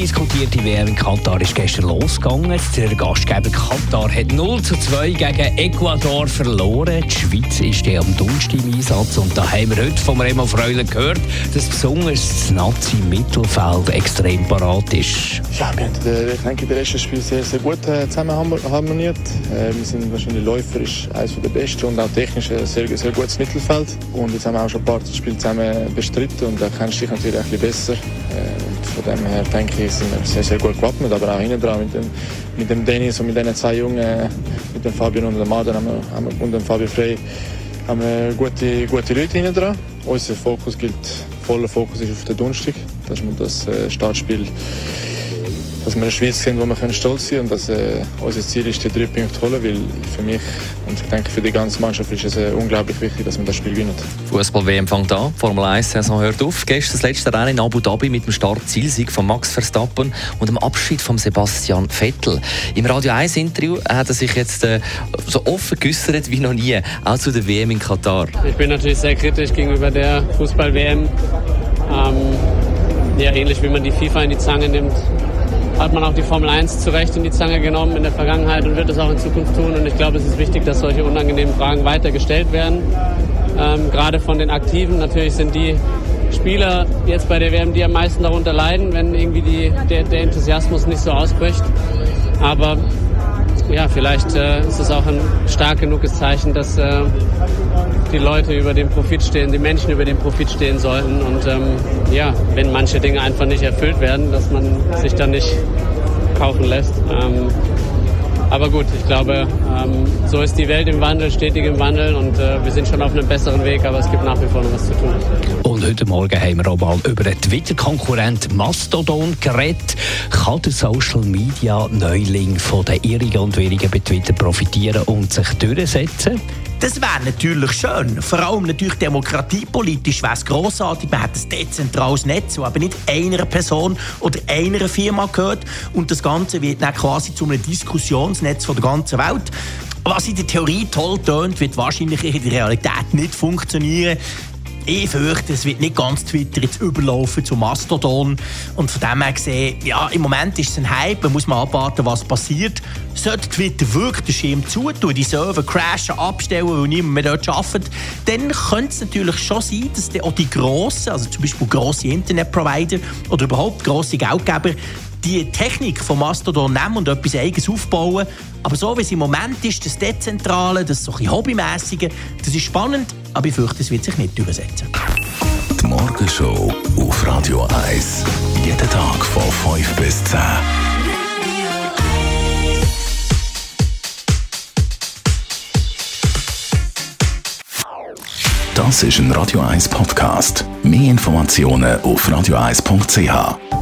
Diskutierte WM in Katar ist gestern losgegangen. Der Gastgeber Katar hat 0 zu 2 gegen Ecuador verloren. Die Schweiz ist ja am Donnerstag im Einsatz. Und da haben wir heute von Remo Freulen gehört, dass besonders das Nazi-Mittelfeld extrem parat ist. Ja, wir haben, ich denke, das erste Spiel sehr, sehr gut äh, zusammen harmoniert. Äh, wir sind wahrscheinlich läuferisch eines der besten und auch technisch ein sehr, sehr gutes Mittelfeld. Und jetzt haben wir auch schon ein paar Spiele zusammen bestritten und da kennst du dich natürlich ein bisschen besser. Äh, und von dem her denke ich, sind wir sehr, sehr gut gewappnet. Aber auch hinten dran mit dem, mit dem Dennis und mit diesen zwei Jungen, mit dem Fabian und dem Maden haben wir, und dem Fabio Frey, haben wir gute, gute Leute hinten dran. Unser Fokus gilt, voller Fokus ist auf den Donnerstag. Das ist das äh, Startspiel dass wir eine Schweiz sind, wo wir stolz sein können und dass äh, unser Ziel ist, die drei Punkte zu holen, weil für mich und ich denke für die ganze Mannschaft ist es äh, unglaublich wichtig, dass wir das Spiel gewinnen. Fußball-WM fängt an, Formel 1-Saison hört auf. Gestern das letzte Rennen in Abu Dhabi mit dem Start-Zielsieg von Max Verstappen und dem Abschied von Sebastian Vettel. Im Radio 1-Interview hat er sich jetzt äh, so offen geäußert wie noch nie, auch zu der WM in Katar. Ich bin natürlich sehr kritisch gegenüber der Fußball-WM. Ähm, ja, ähnlich wie man die FIFA in die Zange nimmt, hat man auch die Formel 1 zu Recht in die Zange genommen in der Vergangenheit und wird es auch in Zukunft tun. Und ich glaube, es ist wichtig, dass solche unangenehmen Fragen weiter gestellt werden. Ähm, gerade von den Aktiven. Natürlich sind die Spieler jetzt bei der WM, die am meisten darunter leiden, wenn irgendwie die, der, der Enthusiasmus nicht so ausbricht. Aber ja, vielleicht äh, ist es auch ein stark genuges Zeichen, dass äh, die Leute über den Profit stehen, die Menschen über den Profit stehen sollten. Und ähm, ja, wenn manche Dinge einfach nicht erfüllt werden, dass man sich dann nicht kaufen lässt. Ähm, aber gut, ich glaube, ähm, so ist die Welt im Wandel, stetig im Wandel und äh, wir sind schon auf einem besseren Weg, aber es gibt nach wie vor noch was zu tun. Und heute Morgen haben wir auch mal über den Twitter-Konkurrent Mastodon geredet. Kann der Social Media Neuling von den Irrigen und Wirrigen bei Twitter profitieren und sich durchsetzen? Das wäre natürlich schön. Vor allem natürlich demokratiepolitisch wäre es grossartig. Man hat ein dezentrales Netz, das aber nicht einer Person oder einer Firma gehört. Und das Ganze wird dann quasi zu einem Diskussionsnetz von der ganzen Welt. Was in der Theorie toll tönt, wird wahrscheinlich in der Realität nicht funktionieren. Ich fürchte, es wird nicht ganz Twitter jetzt überlaufen zu Mastodon. Und von dem her gesehen, ja, im Moment ist es ein Hype, man muss mal abwarten, was passiert. Sollte Twitter wirklich den Schirm zutun, die Server crashen, abstellen, weil niemand mehr dort arbeitet, dann könnte es natürlich schon sein, dass auch die grossen, also zum Beispiel grosse Internetprovider oder überhaupt grosse Geldgeber, die Technik von Mastodon nehmen und etwas Eigenes aufbauen. Aber so wie es im Moment ist, das Dezentrale, das so ein Hobbymäßige, das ist spannend, aber ich fürchte, es wird sich nicht durchsetzen. Die Morgenshow auf Radio 1. Jeden Tag von 5 bis 10. Das ist ein Radio 1 Podcast. Mehr Informationen auf radio1.ch.